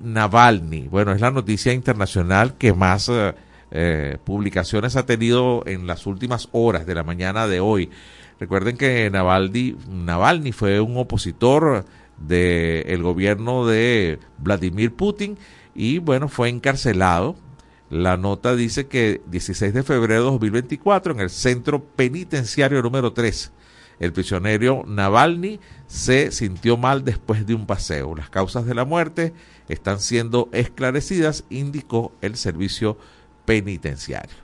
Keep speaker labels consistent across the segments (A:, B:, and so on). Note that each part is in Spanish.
A: Navalny. Bueno, es la noticia internacional que más eh, eh, publicaciones ha tenido en las últimas horas de la mañana de hoy. Recuerden que Navalny, Navalny fue un opositor del gobierno de Vladimir Putin y bueno, fue encarcelado. La nota dice que 16 de febrero de 2024 en el centro penitenciario número 3 el prisionero Navalny se sintió mal después de un paseo. Las causas de la muerte están siendo esclarecidas, indicó el servicio penitenciario.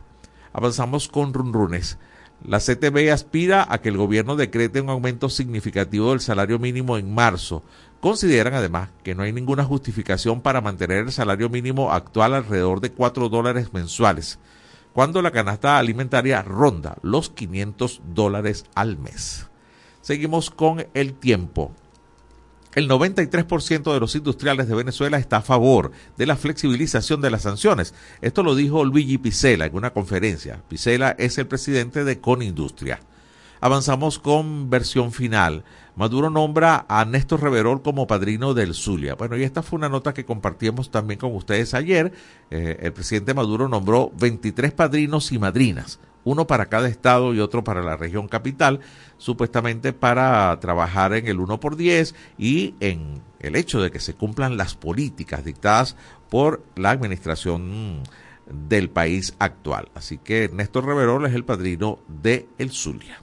A: Avanzamos con runrunes. La CTB aspira a que el gobierno decrete un aumento significativo del salario mínimo en marzo. Consideran además que no hay ninguna justificación para mantener el salario mínimo actual alrededor de 4 dólares mensuales, cuando la canasta alimentaria ronda los 500 dólares al mes. Seguimos con el tiempo. El 93% de los industriales de Venezuela está a favor de la flexibilización de las sanciones. Esto lo dijo Luigi Picela en una conferencia. Picela es el presidente de Conindustria. Avanzamos con versión final. Maduro nombra a Néstor Reverol como padrino del Zulia. Bueno, y esta fue una nota que compartimos también con ustedes ayer. Eh, el presidente Maduro nombró 23 padrinos y madrinas, uno para cada estado y otro para la región capital, supuestamente para trabajar en el 1 por 10 y en el hecho de que se cumplan las políticas dictadas por la administración del país actual. Así que Néstor Reverol es el padrino de El Zulia.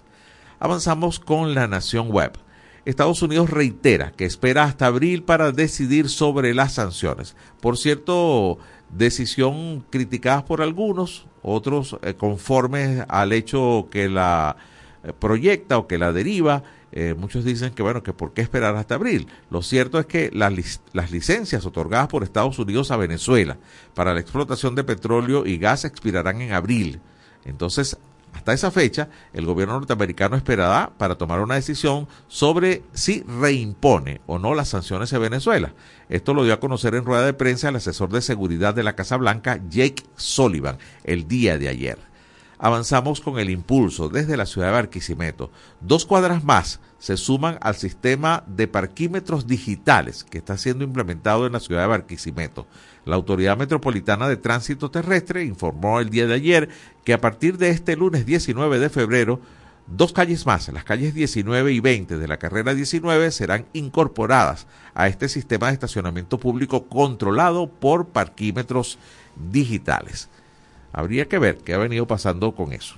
A: Avanzamos con la Nación Web. Estados Unidos reitera que espera hasta abril para decidir sobre las sanciones. Por cierto, decisión criticada por algunos, otros eh, conformes al hecho que la eh, proyecta o que la deriva. Eh, muchos dicen que bueno, que por qué esperar hasta abril. Lo cierto es que las, las licencias otorgadas por Estados Unidos a Venezuela para la explotación de petróleo y gas expirarán en abril. Entonces, hasta esa fecha, el gobierno norteamericano esperará para tomar una decisión sobre si reimpone o no las sanciones a Venezuela. Esto lo dio a conocer en rueda de prensa el asesor de seguridad de la Casa Blanca, Jake Sullivan, el día de ayer. Avanzamos con el impulso desde la ciudad de Barquisimeto. Dos cuadras más se suman al sistema de parquímetros digitales que está siendo implementado en la ciudad de Barquisimeto. La Autoridad Metropolitana de Tránsito Terrestre informó el día de ayer que a partir de este lunes 19 de febrero, dos calles más, las calles 19 y 20 de la carrera 19, serán incorporadas a este sistema de estacionamiento público controlado por parquímetros digitales. Habría que ver qué ha venido pasando con eso.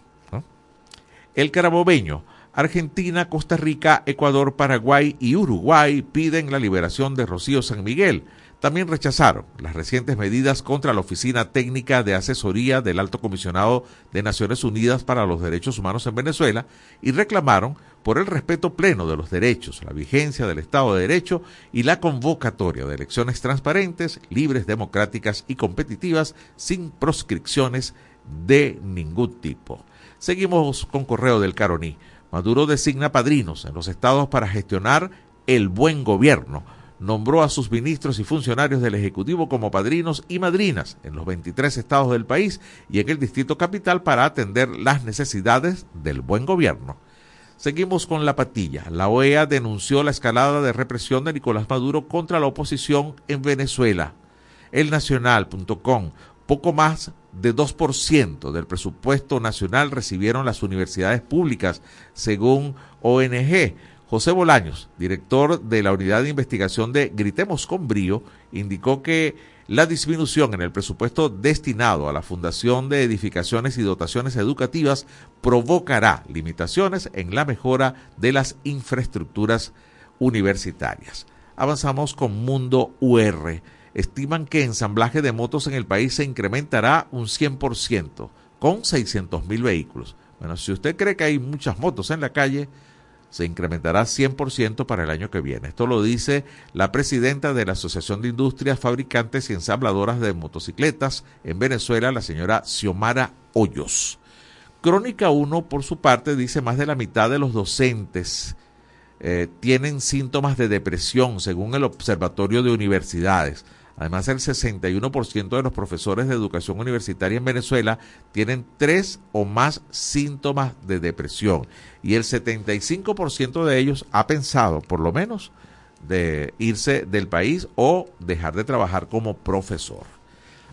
A: El carabobeño. Argentina, Costa Rica, Ecuador, Paraguay y Uruguay piden la liberación de Rocío San Miguel también rechazaron las recientes medidas contra la Oficina Técnica de Asesoría del Alto Comisionado de Naciones Unidas para los Derechos Humanos en Venezuela y reclamaron por el respeto pleno de los derechos, la vigencia del Estado de Derecho y la convocatoria de elecciones transparentes, libres, democráticas y competitivas sin proscripciones de ningún tipo. Seguimos con correo del Caroní. Maduro designa padrinos en los estados para gestionar el buen gobierno nombró a sus ministros y funcionarios del Ejecutivo como padrinos y madrinas en los 23 estados del país y en el Distrito Capital para atender las necesidades del buen gobierno. Seguimos con la patilla. La OEA denunció la escalada de represión de Nicolás Maduro contra la oposición en Venezuela. El Nacional.com, poco más de 2% del presupuesto nacional recibieron las universidades públicas, según ONG José Bolaños, director de la Unidad de Investigación de Gritemos con Brío, indicó que la disminución en el presupuesto destinado a la Fundación de Edificaciones y Dotaciones Educativas provocará limitaciones en la mejora de las infraestructuras universitarias. Avanzamos con Mundo UR. Estiman que ensamblaje de motos en el país se incrementará un 100%, con 600 mil vehículos. Bueno, si usted cree que hay muchas motos en la calle, se incrementará 100% para el año que viene. Esto lo dice la presidenta de la Asociación de Industrias Fabricantes y Ensambladoras de Motocicletas en Venezuela, la señora Xiomara Hoyos. Crónica 1, por su parte, dice más de la mitad de los docentes eh, tienen síntomas de depresión, según el Observatorio de Universidades. Además, el 61% de los profesores de educación universitaria en Venezuela tienen tres o más síntomas de depresión y el 75% de ellos ha pensado, por lo menos, de irse del país o dejar de trabajar como profesor.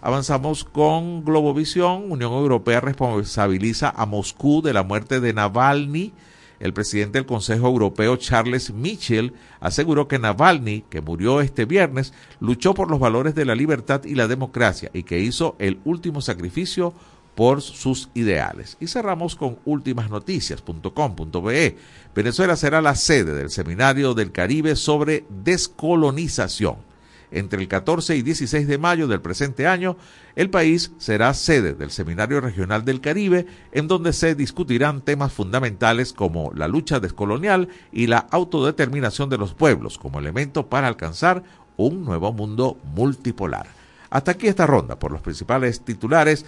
A: Avanzamos con Globovisión. Unión Europea responsabiliza a Moscú de la muerte de Navalny. El presidente del Consejo Europeo, Charles Michel, aseguró que Navalny, que murió este viernes, luchó por los valores de la libertad y la democracia y que hizo el último sacrificio por sus ideales. Y cerramos con ultimasnoticias.com.be. Venezuela será la sede del Seminario del Caribe sobre descolonización. Entre el 14 y 16 de mayo del presente año, el país será sede del Seminario Regional del Caribe, en donde se discutirán temas fundamentales como la lucha descolonial y la autodeterminación de los pueblos como elemento para alcanzar un nuevo mundo multipolar. Hasta aquí esta ronda por los principales titulares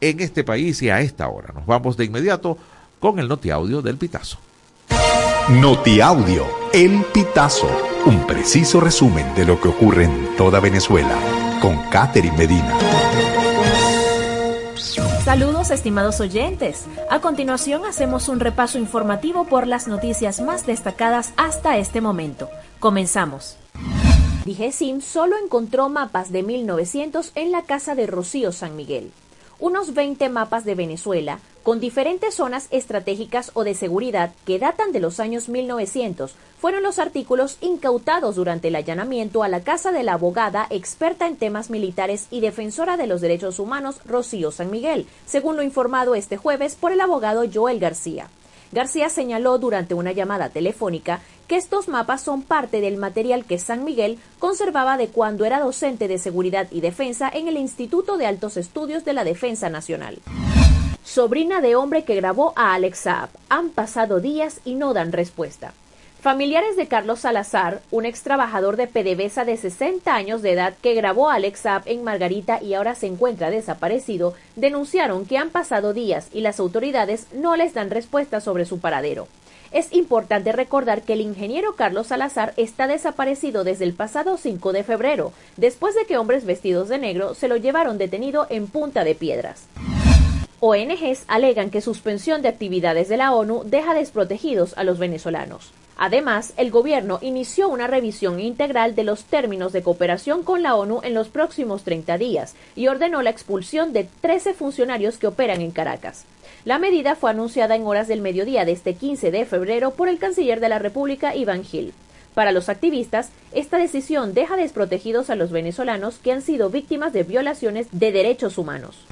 A: en este país y a esta hora. Nos vamos de inmediato con el notiaudio del Pitazo.
B: Notiaudio, El Pitazo, un preciso resumen de lo que ocurre en toda Venezuela, con Catherine Medina.
C: Saludos estimados oyentes. A continuación hacemos un repaso informativo por las noticias más destacadas hasta este momento. Comenzamos. DIGESIM solo encontró mapas de 1900 en la casa de Rocío San Miguel unos 20 mapas de Venezuela con diferentes zonas estratégicas o de seguridad que datan de los años 1900 fueron los artículos incautados durante el allanamiento a la casa de la abogada experta en temas militares y defensora de los derechos humanos Rocío San Miguel, según lo informado este jueves por el abogado Joel García. García señaló durante una llamada telefónica que estos mapas son parte del material que San Miguel conservaba de cuando era docente de seguridad y defensa en el Instituto de Altos Estudios de la Defensa Nacional. Sobrina de hombre que grabó a Alex Saab. Han pasado días y no dan respuesta. Familiares de Carlos Salazar, un ex trabajador de PDVSA de 60 años de edad que grabó a Alex Saab en Margarita y ahora se encuentra desaparecido, denunciaron que han pasado días y las autoridades no les dan respuesta sobre su paradero. Es importante recordar que el ingeniero Carlos Salazar está desaparecido desde el pasado 5 de febrero, después de que hombres vestidos de negro se lo llevaron detenido en Punta de Piedras. ONGs alegan que suspensión de actividades de la ONU deja desprotegidos a los venezolanos. Además, el gobierno inició una revisión integral de los términos de cooperación con la ONU en los próximos 30 días y ordenó la expulsión de 13 funcionarios que operan en Caracas. La medida fue anunciada en horas del mediodía de este 15 de febrero por el canciller de la República, Iván Gil. Para los activistas, esta decisión deja desprotegidos a los venezolanos que han sido víctimas de violaciones de derechos humanos.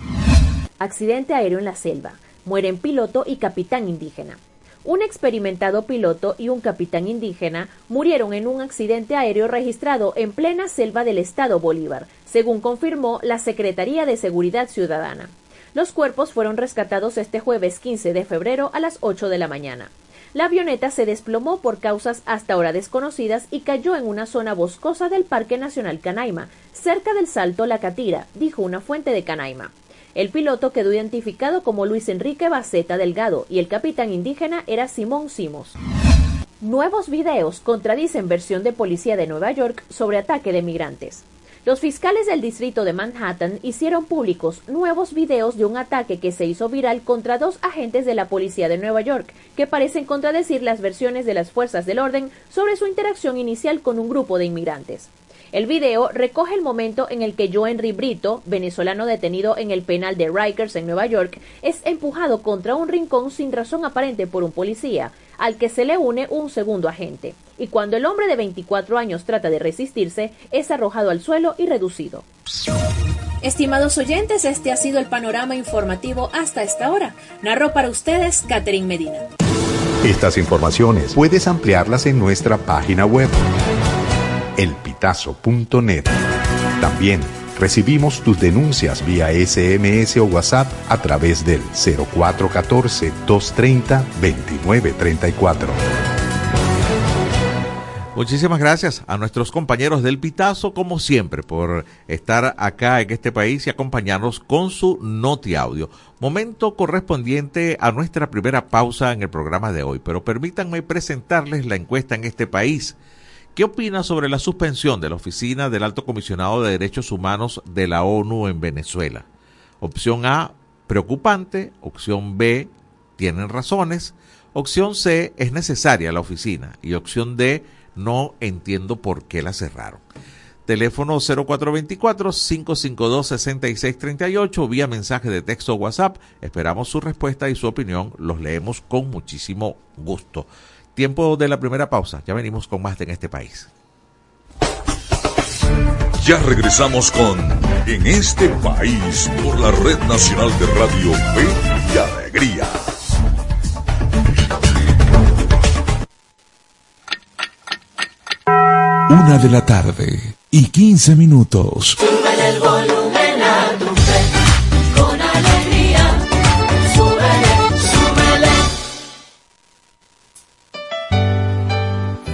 C: Accidente aéreo en la selva. Mueren piloto y capitán indígena. Un experimentado piloto y un capitán indígena murieron en un accidente aéreo registrado en plena selva del estado Bolívar, según confirmó la Secretaría de Seguridad Ciudadana. Los cuerpos fueron rescatados este jueves 15 de febrero a las 8 de la mañana. La avioneta se desplomó por causas hasta ahora desconocidas y cayó en una zona boscosa del Parque Nacional Canaima, cerca del Salto La Catira, dijo una fuente de Canaima. El piloto quedó identificado como Luis Enrique Baceta Delgado y el capitán indígena era Simón Simos. Nuevos videos contradicen versión de policía de Nueva York sobre ataque de migrantes. Los fiscales del distrito de Manhattan hicieron públicos nuevos videos de un ataque que se hizo viral contra dos agentes de la policía de Nueva York, que parecen contradecir las versiones de las fuerzas del orden sobre su interacción inicial con un grupo de inmigrantes. El video recoge el momento en el que Joe Henry Brito, venezolano detenido en el penal de Rikers en Nueva York, es empujado contra un rincón sin razón aparente por un policía, al que se le une un segundo agente. Y cuando el hombre de 24 años trata de resistirse, es arrojado al suelo y reducido. Estimados oyentes, este ha sido el panorama informativo hasta esta hora. Narro para ustedes Catherine Medina.
B: Estas informaciones puedes ampliarlas en nuestra página web elpitazo.net. También recibimos tus denuncias vía SMS o WhatsApp a través del 0414-230-2934.
A: Muchísimas gracias a nuestros compañeros del Pitazo, como siempre, por estar acá en este país y acompañarnos con su Noti Audio. Momento correspondiente a nuestra primera pausa en el programa de hoy, pero permítanme presentarles la encuesta en este país. ¿Qué opina sobre la suspensión de la Oficina del Alto Comisionado de Derechos Humanos de la ONU en Venezuela? Opción A, preocupante. Opción B, tienen razones. Opción C, es necesaria la oficina. Y opción D, no entiendo por qué la cerraron. Teléfono 0424-552-6638, vía mensaje de texto o WhatsApp. Esperamos su respuesta y su opinión. Los leemos con muchísimo gusto. Tiempo de la primera pausa. Ya venimos con más de en este país.
D: Ya regresamos con En este país por la Red Nacional de Radio Fe y Alegría.
B: Una de la tarde y 15 minutos.
E: Súbele el volumen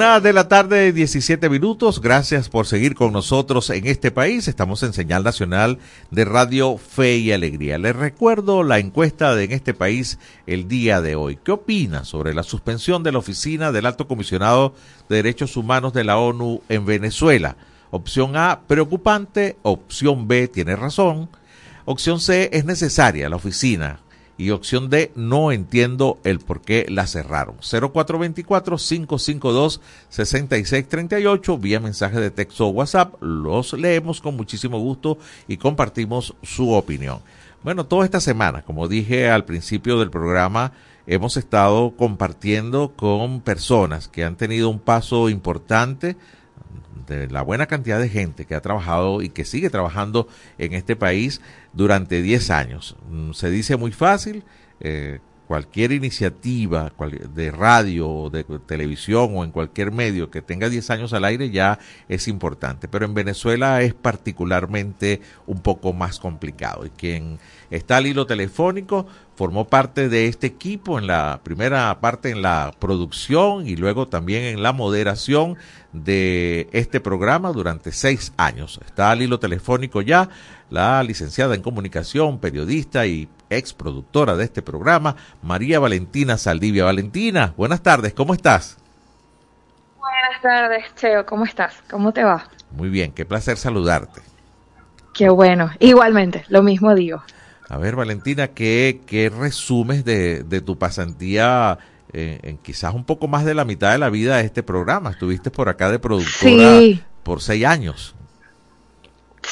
A: De la tarde, 17 minutos. Gracias por seguir con nosotros en este país. Estamos en señal nacional de Radio Fe y Alegría. Les recuerdo la encuesta de en este país el día de hoy. ¿Qué opina sobre la suspensión de la oficina del Alto Comisionado de Derechos Humanos de la ONU en Venezuela? Opción A, preocupante. Opción B, tiene razón. Opción C, es necesaria la oficina y opción D, no entiendo el por qué la cerraron. 0424-552-6638, vía mensaje de texto o WhatsApp. Los leemos con muchísimo gusto y compartimos su opinión. Bueno, toda esta semana, como dije al principio del programa, hemos estado compartiendo con personas que han tenido un paso importante de la buena cantidad de gente que ha trabajado y que sigue trabajando en este país durante 10 años. Mm, se dice muy fácil, eh, cualquier iniciativa de radio, de televisión o en cualquier medio que tenga 10 años al aire ya es importante, pero en Venezuela es particularmente un poco más complicado. Y quien está al hilo telefónico formó parte de este equipo en la primera parte en la producción y luego también en la moderación de este programa durante seis años. Está al hilo telefónico ya la licenciada en comunicación, periodista y ex productora de este programa, María Valentina Saldivia. Valentina, buenas tardes, ¿cómo estás?
F: Buenas tardes, Cheo, ¿cómo estás? ¿Cómo te va?
A: Muy bien, qué placer saludarte.
F: Qué bueno, igualmente, lo mismo digo.
A: A ver, Valentina, ¿qué, qué resumes de, de tu pasantía eh, en quizás un poco más de la mitad de la vida de este programa? Estuviste por acá de productora
F: Sí.
A: por seis años.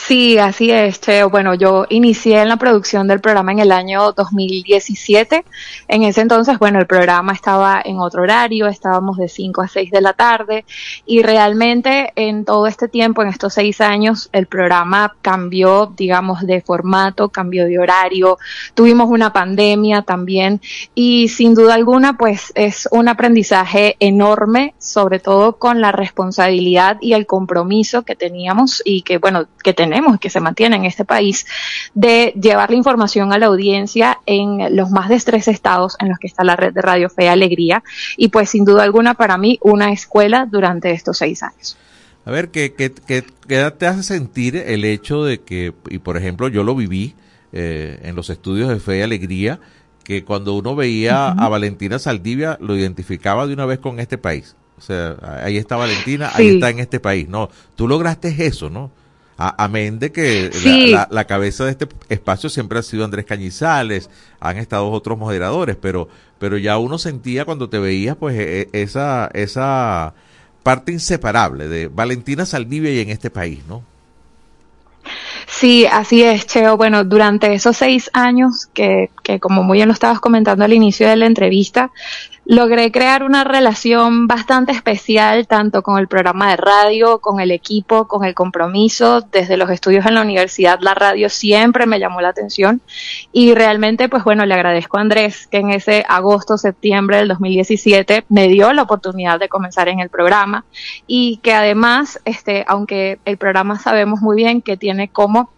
F: Sí, así es, Cheo. Bueno, yo inicié en la producción del programa en el año 2017. En ese entonces, bueno, el programa estaba en otro horario, estábamos de 5 a 6 de la tarde y realmente en todo este tiempo, en estos seis años, el programa cambió, digamos, de formato, cambió de horario, tuvimos una pandemia también y sin duda alguna, pues es un aprendizaje enorme, sobre todo con la responsabilidad y el compromiso que teníamos y que, bueno, que tenemos tenemos y que se mantiene en este país de llevar la información a la audiencia en los más de tres estados en los que está la red de Radio Fe y Alegría y pues sin duda alguna para mí una escuela durante estos seis años.
A: A ver, ¿qué, qué, qué, te hace sentir el hecho de que, y por ejemplo yo lo viví eh, en los estudios de Fe y Alegría, que cuando uno veía a Valentina Saldivia lo identificaba de una vez con este país? O sea, ahí está Valentina, ahí está en este país. No, tú lograste eso, ¿no? Amén de que la, cabeza de este espacio siempre ha sido Andrés Cañizales, han estado otros moderadores, pero, pero ya uno sentía cuando te veías, pues, e, e, esa, esa parte inseparable de Valentina Saldivia y en este país, ¿no?
F: Sí, así es, Cheo. Bueno, durante esos seis años que, que, como muy bien lo estabas comentando al inicio de la entrevista, logré crear una relación bastante especial tanto con el programa de radio, con el equipo, con el compromiso. Desde los estudios en la universidad, la radio siempre me llamó la atención y realmente, pues bueno, le agradezco a Andrés que en ese agosto, septiembre del 2017 me dio la oportunidad de comenzar en el programa y que además, este, aunque el programa sabemos muy bien que tiene como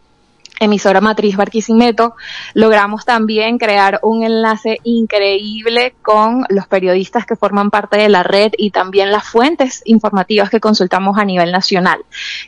F: emisora matriz Barquisimeto, logramos también crear un enlace increíble con los periodistas que forman parte de la red y también las fuentes informativas que consultamos a nivel nacional.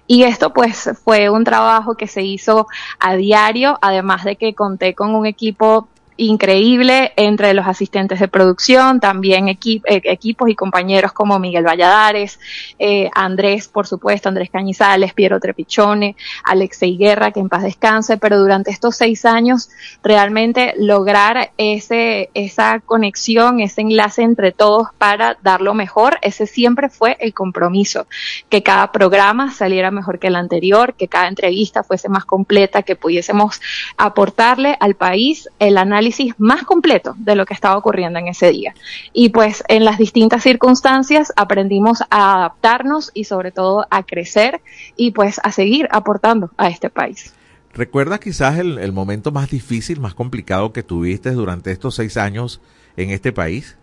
F: Y esto pues fue un trabajo que se hizo a diario, además de que conté con un equipo increíble entre los asistentes de producción, también eh, equipos y compañeros como Miguel Valladares, eh, Andrés, por supuesto, Andrés Cañizales, Piero Trepichone, Alexei Guerra, que en paz descanse, pero durante estos seis años realmente lograr ese, esa conexión, ese enlace entre todos para dar lo mejor, ese siempre fue el compromiso, que cada programa saliera mejor que el anterior, que cada entrevista fuese más completa, que pudiésemos aportarle al país el análisis más completo de lo que estaba ocurriendo en ese día. Y pues en las distintas circunstancias aprendimos a adaptarnos y sobre todo a crecer y pues a seguir aportando a este país.
A: ¿Recuerdas quizás el, momento más difícil, más complicado que tuviste durante estos seis años en este país?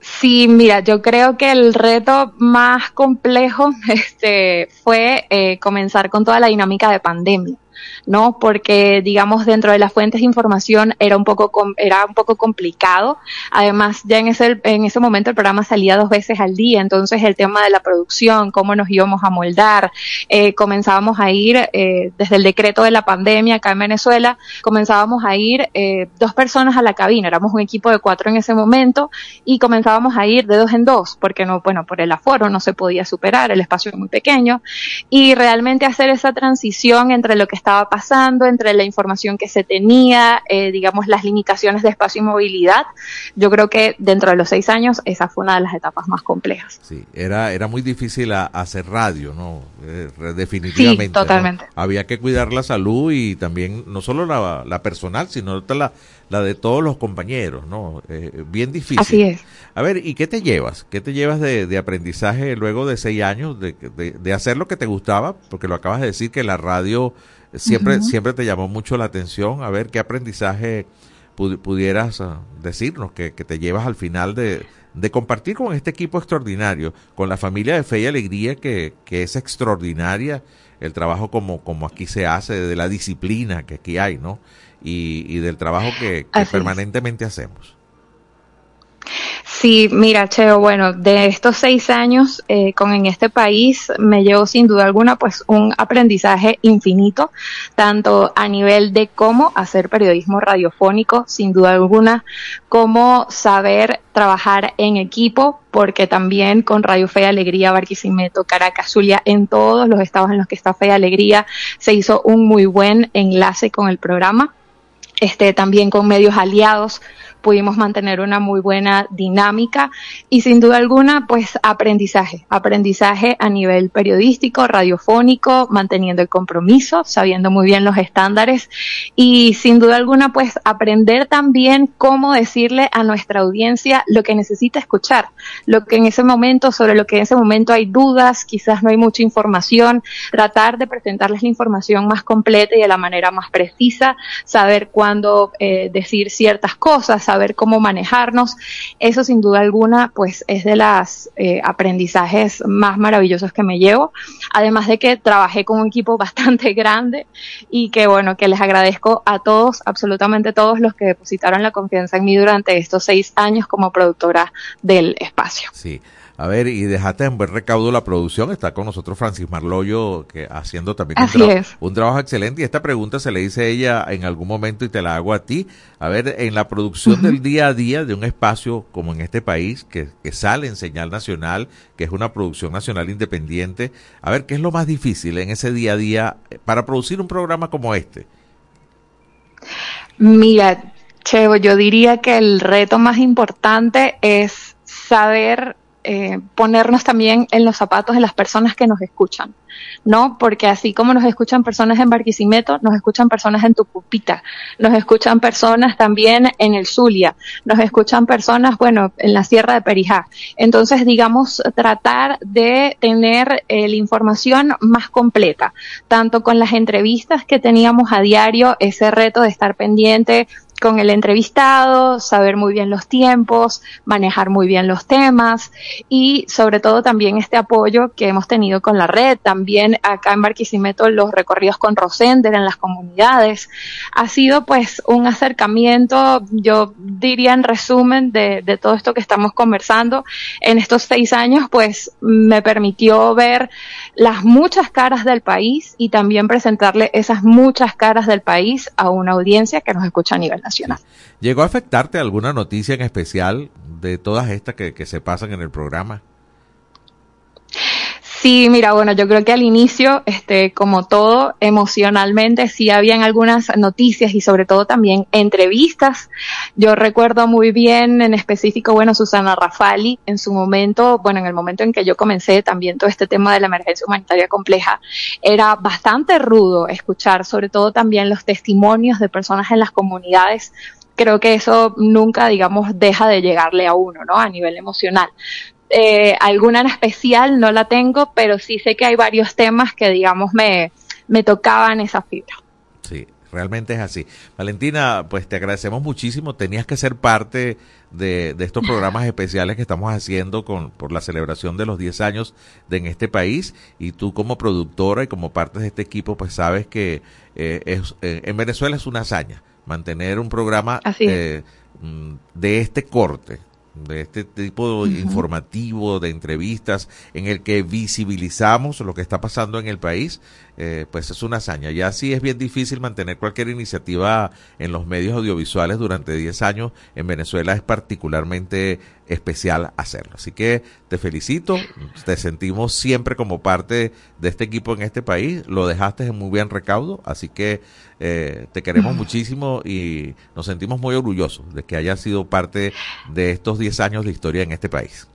F: Sí, mira, yo creo que el reto más complejo este, fue eh, comenzar con toda la dinámica de pandemia. ¿No? Porque, digamos, dentro de las fuentes de información era un poco, era un poco complicado. Además, ya en ese, en ese momento el programa salía dos veces al día, entonces el tema de la producción, cómo nos íbamos a moldar, eh, comenzábamos a ir, eh, desde el decreto de la pandemia acá en Venezuela, comenzábamos a ir eh, dos personas a la cabina, éramos un equipo de cuatro en ese momento y comenzábamos a ir de dos en dos, porque no, bueno, por el aforo no se podía superar, el espacio es muy pequeño, y realmente hacer esa transición entre lo que estaba pasando, entre la información que se tenía, eh, digamos, las limitaciones de espacio y movilidad. Yo creo que dentro de los seis años esa fue una de las etapas más complejas.
A: Sí, era, era muy difícil hacer radio, ¿no? Eh, definitivamente. Sí,
F: totalmente.
A: Había que cuidar la salud y también, no solo la, personal, sino la, la de todos los compañeros, ¿no? Eh, bien difícil.
F: Así es.
A: A ver, ¿y qué te llevas? ¿Qué te llevas de, aprendizaje luego de seis años de, de, hacer lo que te gustaba? Porque lo acabas de decir que la radio siempre, siempre te llamó mucho la atención. A ver, ¿qué aprendizaje pudieras ah, decirnos que, te llevas al final de, de, compartir con este equipo extraordinario, con la familia de Fe y Alegría que, que es extraordinaria, el trabajo como, como aquí se hace, de la disciplina que aquí hay, ¿no? Y, y del trabajo que, permanentemente hacemos.
F: Sí, mira, Cheo, bueno, de estos seis años eh, con en este país me llevo sin duda alguna pues un aprendizaje infinito, tanto a nivel de cómo hacer periodismo radiofónico, sin duda alguna, cómo saber trabajar en equipo, porque también con Radio Fe y Alegría, Barquisimeto, Caracas, Zulia, en todos los estados en los que está Fe y Alegría, se hizo un muy buen enlace con el programa. Este, también con medios aliados pudimos mantener una muy buena dinámica y sin duda alguna, pues aprendizaje, aprendizaje a nivel periodístico, radiofónico, manteniendo el compromiso, sabiendo muy bien los estándares y sin duda alguna, pues aprender también cómo decirle a nuestra audiencia lo que necesita escuchar, lo que en ese momento, sobre lo que en ese momento hay dudas, quizás no hay mucha información, tratar de presentarles la información más completa y de la manera más precisa, saber cuándo eh, decir ciertas cosas, saber cómo manejarnos. Eso sin duda alguna, pues es de las eh, aprendizajes más maravillosos que me llevo. Además de que trabajé con un equipo bastante grande y que bueno, que les agradezco a todos, absolutamente todos los que depositaron la confianza en mí durante estos seis años como productora del espacio.
A: Sí. A ver, y dejaste en buen recaudo la producción. Está con nosotros Francis Marloyo, que haciendo también un, trabajo excelente. Y esta pregunta se le dice a ella en algún momento y te la hago a ti. A ver, en la producción del día a día de un espacio como en este país, que, que sale en señal nacional, que es una producción nacional independiente, a ver, ¿qué es lo más difícil en ese día a día para producir un programa como este?
F: Mira, Chevo, yo diría que el reto más importante es saber eh, ponernos también en los zapatos de las personas que nos escuchan, ¿no? Porque así como nos escuchan personas en Barquisimeto, nos escuchan personas en Tucupita, nos escuchan personas también en el Zulia, nos escuchan personas, bueno, en la Sierra de Perijá. Entonces, digamos, tratar de tener eh, la información más completa, tanto con las entrevistas que teníamos a diario, ese reto de estar pendiente con el entrevistado, saber muy bien los tiempos, manejar muy bien los temas y sobre todo también este apoyo que hemos tenido con la red, también acá en Barquisimeto los recorridos con Rosender en las comunidades. Ha sido pues un acercamiento, yo diría en resumen de, de todo esto que estamos conversando en estos seis años, pues me permitió ver las muchas caras del país y también presentarle esas muchas caras del país a una audiencia que nos escucha a nivel nacional.
A: ¿Llegó a afectarte alguna noticia en especial de todas estas que, que se pasan en el programa?
F: Sí, mira, bueno, yo creo que al inicio, este, como todo, emocionalmente sí habían algunas noticias y sobre todo también entrevistas. Yo recuerdo muy bien, en específico, bueno, Susana Rafali, en su momento, bueno, en el momento en que yo comencé también todo este tema de la emergencia humanitaria compleja, era bastante rudo escuchar, sobre todo también los testimonios de personas en las comunidades creo que eso nunca, digamos, deja de llegarle a uno, ¿no? A nivel emocional. Eh, alguna en especial no la tengo, pero sí sé que hay varios temas que, digamos, me, me tocaban esa fibra.
A: Sí, realmente es así. Valentina, pues te agradecemos muchísimo. Tenías que ser parte de, de estos programas especiales que estamos haciendo con, por la celebración de los 10 años de en este país. Y tú como productora y como parte de este equipo, pues sabes que eh, es, eh, en Venezuela es una hazaña mantener un programa eh, mm, de este corte de este tipo informativo, de entrevistas, en el que visibilizamos lo que está pasando en el país, eh, pues es una hazaña. Ya sí es bien difícil mantener cualquier iniciativa en los medios audiovisuales durante 10 años. En Venezuela es particularmente especial hacerlo. Así que te felicito, te sentimos siempre como parte de este equipo en este país, lo dejaste en muy bien recaudo, así que eh, te queremos muchísimo y nos sentimos muy orgullosos de que hayas sido parte de estos 10 años de historia en este país.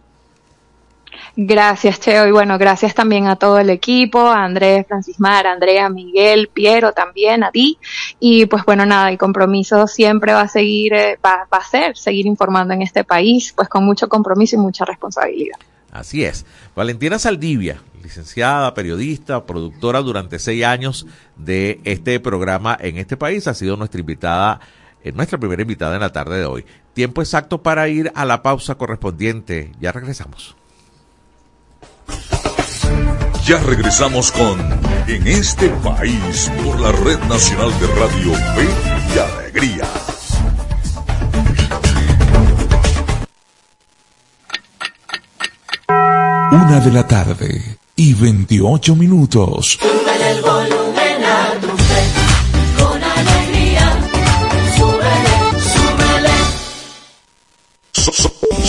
F: Gracias, Cheo. Y bueno, gracias también a todo el equipo, a Andrés, Francismar, Andrea, Miguel, Piero también, a ti. Y pues bueno, nada, el compromiso siempre va a seguir, eh, va, va a ser seguir informando en este país, pues con mucho compromiso y mucha responsabilidad.
A: Así es. Valentina Saldivia, licenciada, periodista, productora durante seis años de este programa en este país, ha sido nuestra invitada, eh, nuestra primera invitada en la tarde de hoy. Tiempo exacto para ir a la pausa correspondiente. Ya regresamos.
D: Ya regresamos con En este país por la Red Nacional de Radio Fe y Alegría.
B: Una de la tarde y 28 minutos.
E: Súbele el volumen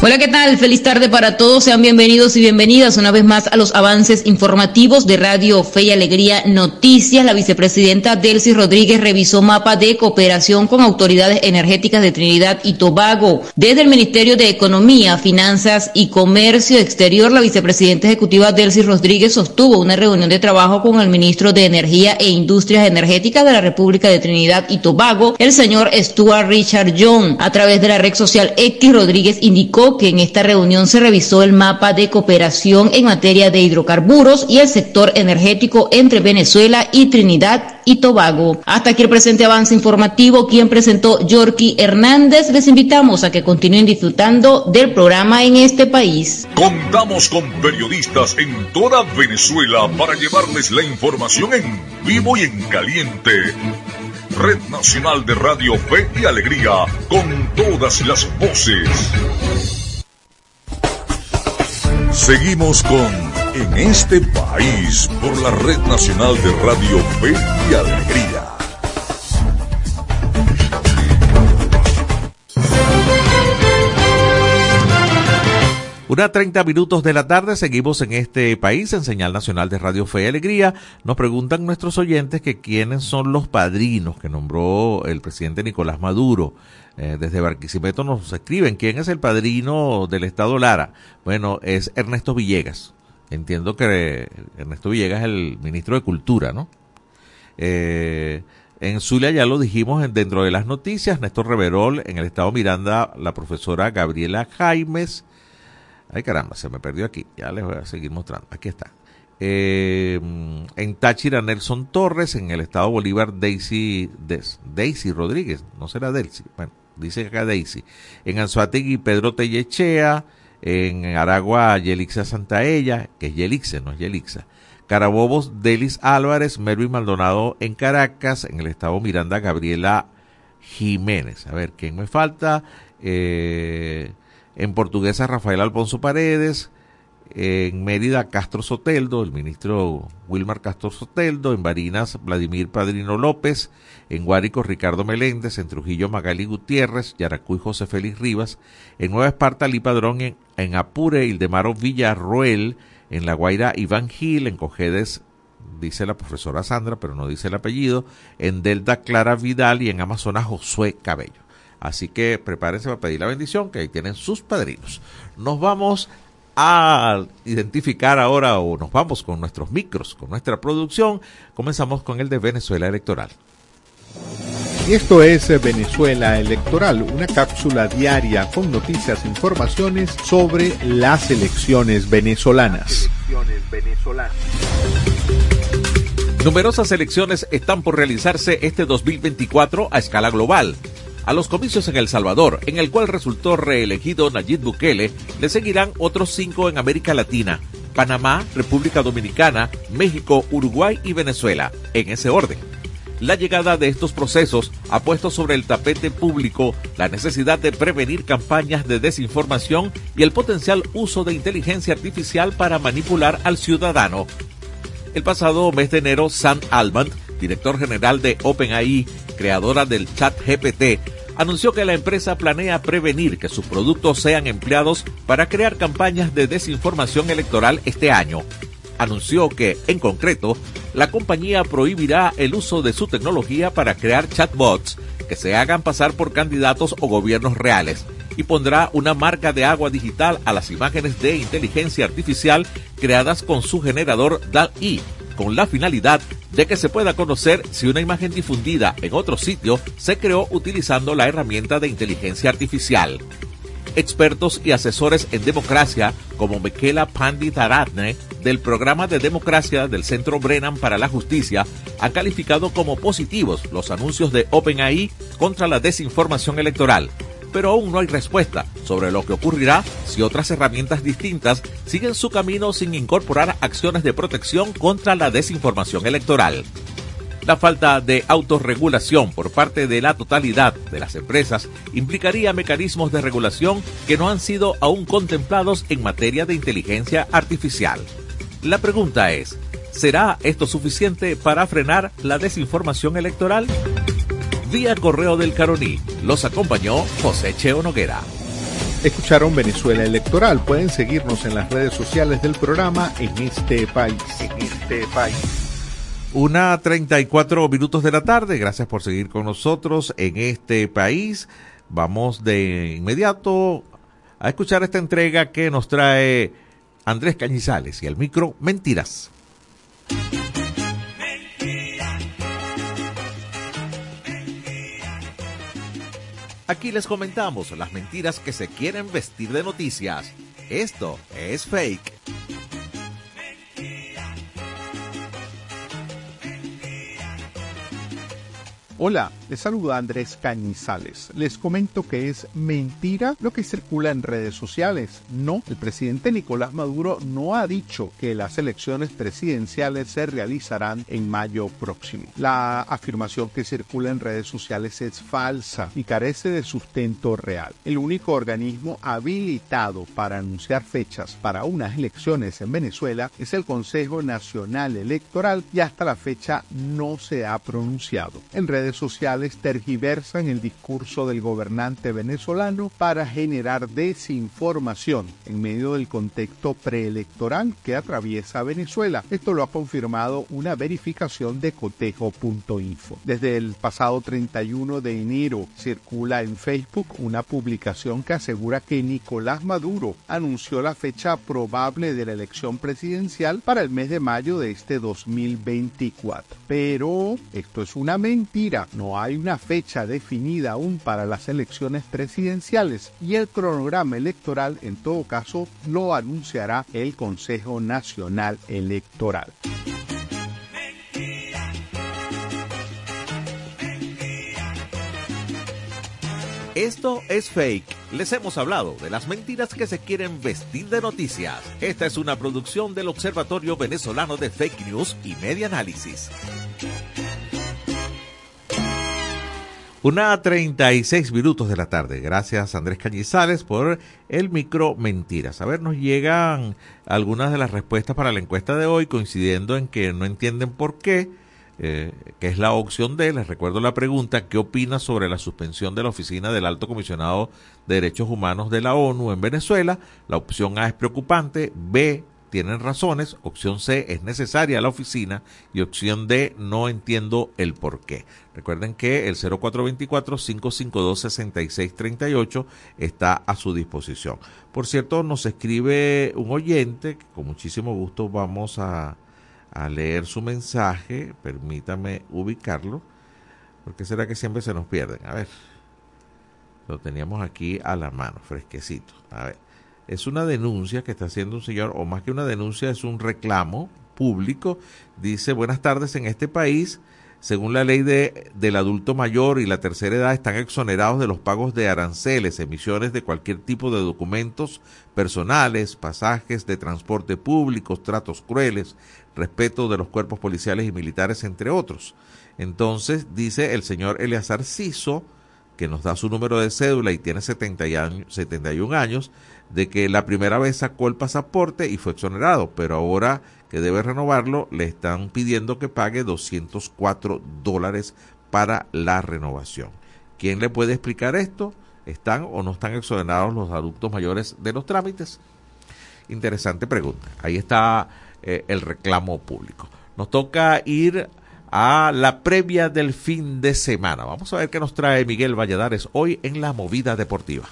G: Hola, ¿qué tal? Feliz tarde para todos. Sean bienvenidos y bienvenidas una vez más a los avances informativos de Radio Fe y Alegría Noticias. La vicepresidenta Delcy Rodríguez revisó mapa de cooperación con autoridades energéticas de Trinidad y Tobago. Desde el Ministerio de Economía, Finanzas y Comercio Exterior, la vicepresidenta ejecutiva Delcy Rodríguez sostuvo una reunión de trabajo con el ministro de Energía e Industrias Energéticas de la República de Trinidad y Tobago, el señor Stuart Richard John. A través de la red social X, Rodríguez indicó que en esta reunión se revisó el mapa de cooperación en materia de hidrocarburos y el sector energético entre Venezuela y Trinidad y Tobago. Hasta aquí el presente avance informativo, quien presentó Yorky Hernández. Les invitamos a que continúen disfrutando del programa en este país.
D: Contamos con periodistas en toda Venezuela para llevarles la información en vivo y en caliente. Red Nacional de Radio Fe y Alegría, con todas las voces. Seguimos con En este país por la Red Nacional de Radio Fe y Alegría.
A: Una 30 minutos de la tarde, seguimos en este país, en señal nacional de Radio Fe y Alegría. Nos preguntan nuestros oyentes que quiénes son los padrinos que nombró el presidente Nicolás Maduro eh, desde Barquisimeto nos escriben quién es el padrino del Estado Lara. Bueno, es Ernesto Villegas. Entiendo que Ernesto Villegas es el ministro de Cultura, ¿no? Eh, en Zulia ya lo dijimos dentro de las noticias, Néstor Reverol, en el Estado Miranda, la profesora Gabriela Jaimes. Ay caramba, se me perdió aquí, ya les voy a seguir mostrando. Aquí está. Eh, en Táchira, Nelson Torres, en el Estado Bolívar, Daisy, Daisy Rodríguez, no será Daisy, bueno, dice acá Daisy. En Anzuategui, Pedro Tellechea. En Aragua, Yelixa Santaella, que es Yelixa, no es Yelixa. Carabobos, Delis Álvarez, Melvin Maldonado en Caracas, en el estado Miranda, Gabriela Jiménez. A ver, ¿quién me falta? Eh, en Portuguesa, Rafael Alfonso Paredes. En Mérida, Castro Soteldo, el ministro Wilmar Castro Soteldo. En Barinas, Vladimir Padrino López en Guárico Ricardo Meléndez, en Trujillo Magali Gutiérrez, Yaracuy José Félix Rivas, en Nueva Esparta Lee Padrón, en, en Apure Ildemaro Villarroel, en La Guaira Iván Gil, en Cojedes dice la profesora Sandra, pero no dice el apellido, en Delta Clara Vidal y en Amazonas Josué Cabello. Así que prepárense para pedir la bendición, que ahí tienen sus padrinos. Nos vamos a identificar ahora o nos vamos con nuestros micros, con nuestra producción. Comenzamos con el de Venezuela Electoral.
B: Esto es Venezuela Electoral, una cápsula diaria con noticias e informaciones sobre las elecciones venezolanas.
A: Numerosas elecciones están por realizarse este 2024 a escala global. A los comicios en El Salvador, en el cual resultó reelegido Nayib Bukele, le seguirán otros cinco en América Latina, Panamá, República Dominicana, México, Uruguay y Venezuela, en ese orden. La llegada de estos procesos ha puesto sobre el tapete público la necesidad de prevenir campañas de desinformación y el potencial uso de inteligencia artificial para manipular al ciudadano. El pasado mes de enero, Sam Altman, director general de OpenAI, creadora del chat GPT, anunció que la empresa planea prevenir que sus productos sean empleados para crear campañas de desinformación electoral este año. Anunció que, en concreto, la compañía prohibirá el uso de su tecnología para crear chatbots que se hagan pasar por candidatos o gobiernos reales y pondrá una marca de agua digital a las imágenes de inteligencia artificial creadas con su generador DAL-E, con la finalidad de que se pueda conocer si una imagen difundida en otro sitio se creó utilizando la herramienta de inteligencia artificial. Expertos y asesores en democracia como Michaela Panditaratne del programa de democracia del Centro Brennan para la Justicia han calificado como positivos los anuncios de OpenAI contra la desinformación electoral, pero aún no hay respuesta sobre lo que ocurrirá si otras herramientas distintas siguen su camino sin incorporar acciones de protección contra la desinformación electoral. La falta de autorregulación por parte de la totalidad de las empresas implicaría mecanismos de regulación que no han sido aún contemplados en materia de inteligencia artificial. La pregunta es, ¿será esto suficiente para frenar la desinformación electoral? Vía correo del Caroní los acompañó José Cheo Noguera.
H: Escucharon Venezuela Electoral. Pueden seguirnos en las redes sociales del programa en este país. En este país.
A: Una 34 minutos de la tarde. Gracias por seguir con nosotros en este país. Vamos de inmediato a escuchar esta entrega que nos trae Andrés Cañizales y el micro Mentiras. Aquí les comentamos las mentiras que se quieren vestir de noticias. Esto es fake.
H: Hola, les saluda Andrés Cañizales. Les comento que es mentira lo que circula en redes sociales. No, el presidente Nicolás Maduro no ha dicho que las elecciones presidenciales se realizarán en mayo próximo. La afirmación que circula en redes sociales es falsa y carece de sustento real. El único organismo habilitado para anunciar fechas para unas elecciones en Venezuela es el Consejo Nacional Electoral y hasta la fecha no se ha pronunciado. En redes sociales tergiversan el discurso del gobernante venezolano para generar desinformación en medio del contexto preelectoral que atraviesa Venezuela. Esto lo ha confirmado una verificación de cotejo.info. Desde el pasado 31 de enero circula en Facebook una publicación que asegura que Nicolás Maduro anunció la fecha probable de la elección presidencial para el mes de mayo de este 2024. Pero esto es una mentira no hay una fecha definida aún para las elecciones presidenciales y el cronograma electoral en todo caso lo anunciará el Consejo Nacional Electoral.
A: Esto es fake. Les hemos hablado de las mentiras que se quieren vestir de noticias. Esta es una producción del Observatorio Venezolano de Fake News y Media Análisis. Una 36 minutos de la tarde. Gracias Andrés Cañizales por el micro mentiras. A ver, nos llegan algunas de las respuestas para la encuesta de hoy coincidiendo en que no entienden por qué, eh, que es la opción D. Les recuerdo la pregunta, ¿qué opina sobre la suspensión de la oficina del Alto Comisionado de Derechos Humanos de la ONU en Venezuela? La opción A es preocupante, B tienen razones, opción C es necesaria la oficina y opción D no entiendo el por qué. Recuerden que el 0424-552-6638 está a su disposición. Por cierto, nos escribe un oyente, que con muchísimo gusto vamos a, a leer su mensaje, permítame ubicarlo, porque será que siempre se nos pierden. A ver, lo teníamos aquí a la mano, fresquecito. A ver es una denuncia que está haciendo un señor, o más que una denuncia, es un reclamo público. Dice, buenas tardes, en este país, según la ley de, del adulto mayor y la tercera edad, están exonerados de los pagos de aranceles, emisiones de cualquier tipo de documentos personales, pasajes de transporte público, tratos crueles, respeto de los cuerpos policiales y militares, entre otros. Entonces, dice el señor Eleazar Ciso, que nos da su número de cédula y tiene 70 años, 71 años, de que la primera vez sacó el pasaporte y fue exonerado, pero ahora que debe renovarlo le están pidiendo que pague 204 dólares para la renovación. ¿Quién le puede explicar esto? ¿Están o no están exonerados los adultos mayores de los trámites? Interesante pregunta. Ahí está eh, el reclamo público. Nos toca ir a la previa del fin de semana. Vamos a ver qué nos trae Miguel Valladares hoy en la movida deportiva.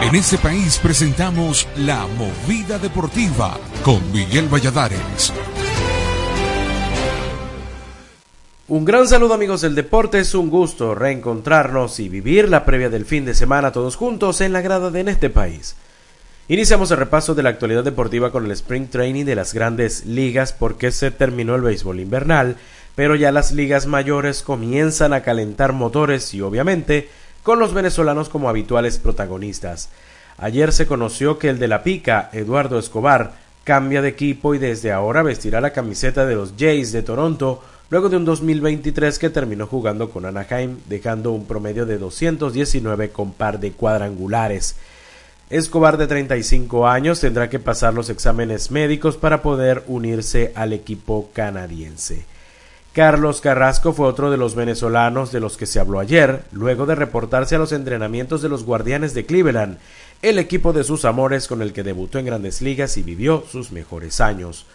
I: En este país presentamos La Movida Deportiva con Miguel Valladares.
J: Un gran saludo amigos del deporte, es un gusto reencontrarnos y vivir la previa del fin de semana todos juntos en la grada de En este país. Iniciamos el repaso de la actualidad deportiva con el Spring Training de las grandes ligas porque se terminó el béisbol invernal, pero ya las ligas mayores comienzan a calentar motores y obviamente con los venezolanos como habituales protagonistas. Ayer se conoció que el de la pica, Eduardo Escobar, cambia de equipo y desde ahora vestirá la camiseta de los Jays de Toronto luego de un 2023 que terminó jugando con Anaheim, dejando un promedio de 219 con par de cuadrangulares. Escobar de 35 años tendrá que pasar los exámenes médicos para poder unirse al equipo canadiense. Carlos Carrasco fue otro de los venezolanos de los que se habló ayer, luego de reportarse a los entrenamientos de los Guardianes de Cleveland, el equipo de sus amores con el que debutó en grandes ligas y vivió sus mejores años.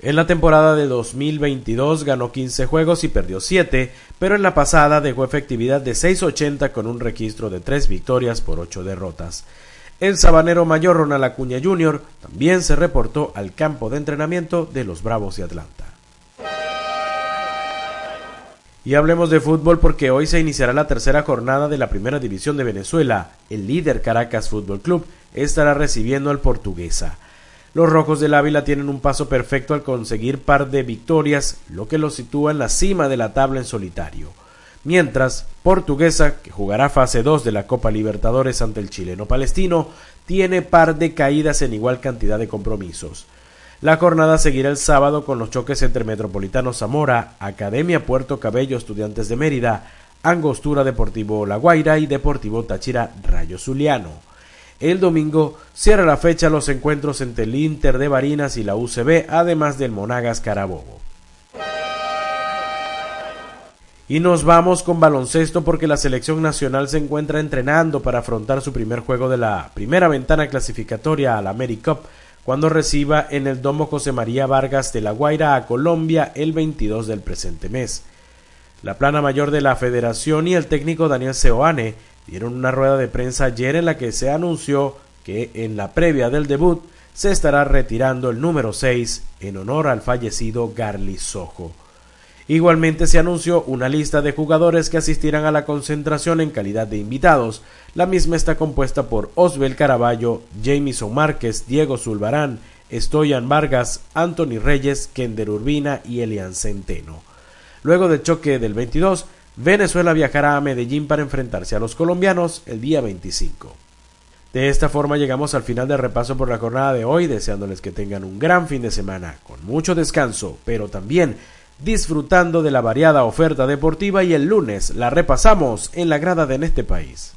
J: En la temporada de 2022 ganó 15 juegos y perdió 7, pero en la pasada dejó efectividad de 6.80 con un registro de 3 victorias por 8 derrotas. El sabanero mayor Ronald Acuña Jr. también se reportó al campo de entrenamiento de los Bravos de Atlanta. Y hablemos de fútbol porque hoy se iniciará la tercera jornada de la Primera División de Venezuela. El líder Caracas Fútbol Club estará recibiendo al Portuguesa. Los Rojos del Ávila tienen un paso perfecto al conseguir par de victorias, lo que los sitúa en la cima de la tabla en solitario. Mientras, Portuguesa, que jugará fase 2 de la Copa Libertadores ante el chileno palestino, tiene par de caídas en igual cantidad de compromisos. La jornada seguirá el sábado con los choques entre Metropolitano Zamora, Academia Puerto Cabello Estudiantes de Mérida, Angostura Deportivo La Guaira y Deportivo Táchira Rayo Zuliano. El domingo cierra la fecha los encuentros entre el Inter de Barinas y la UCB, además del Monagas Carabobo. Y nos vamos con baloncesto porque la selección nacional se encuentra entrenando para afrontar su primer juego de la primera ventana clasificatoria al AmeriCup cuando reciba en el Domo José María Vargas de La Guaira a Colombia el 22 del presente mes. La plana mayor de la federación y el técnico Daniel Seoane dieron una rueda de prensa ayer en la que se anunció que en la previa del debut se estará retirando el número 6 en honor al fallecido Garly Sojo. Igualmente se anunció una lista de jugadores que asistirán a la concentración en calidad de invitados. La misma está compuesta por Osbel Caraballo, Jamison Márquez, Diego Zulbarán, Stoyan Vargas, Anthony Reyes, Kender Urbina y Elian Centeno. Luego del choque del 22, Venezuela viajará a Medellín para enfrentarse a los colombianos el día 25. De esta forma llegamos al final del repaso por la jornada de hoy, deseándoles que tengan un gran fin de semana, con mucho descanso, pero también disfrutando de la variada oferta deportiva y el lunes la repasamos en la grada de En este país.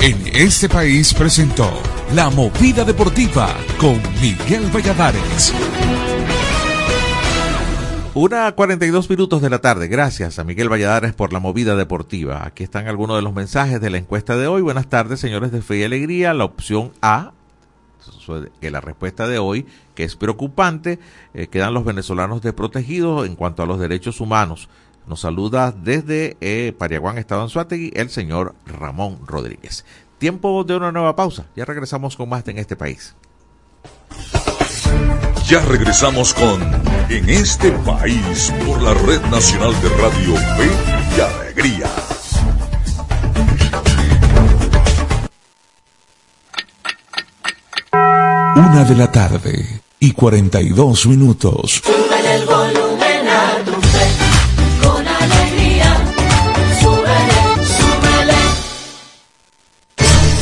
I: En este país presentó La Movida Deportiva con Miguel Valladares.
A: Una 42 minutos de la tarde. Gracias a Miguel Valladares por la movida deportiva. Aquí están algunos de los mensajes de la encuesta de hoy. Buenas tardes, señores de Fe y Alegría. La opción A, que la respuesta de hoy, que es preocupante, eh, quedan los venezolanos desprotegidos en cuanto a los derechos humanos. Nos saluda desde eh, Pariaguán, Estado en Suátegui, el señor Ramón Rodríguez. Tiempo de una nueva pausa. Ya regresamos con más de en este país.
D: Ya regresamos con En este país por la Red Nacional de Radio Fe y Alegría.
I: Una de la tarde y 42 minutos.
E: el volumen a tu fe, con alegría.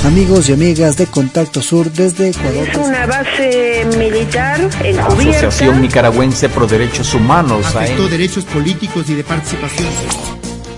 K: Amigos y amigas de Contacto Sur desde Ecuador.
L: Es una base militar
M: encubierta. Asociación Nicaragüense Pro Derechos Humanos.
N: Afectó derechos políticos y de participación.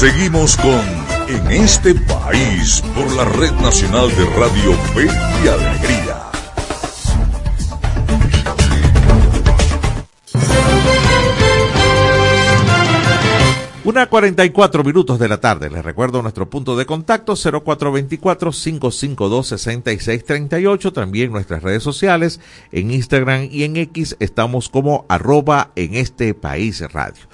D: Seguimos con En este país por la Red Nacional de Radio Fe y Alegría.
A: Una 44 minutos de la tarde. Les recuerdo nuestro punto de contacto 0424-552-6638. También nuestras redes sociales en Instagram y en X estamos como arroba en este país radio.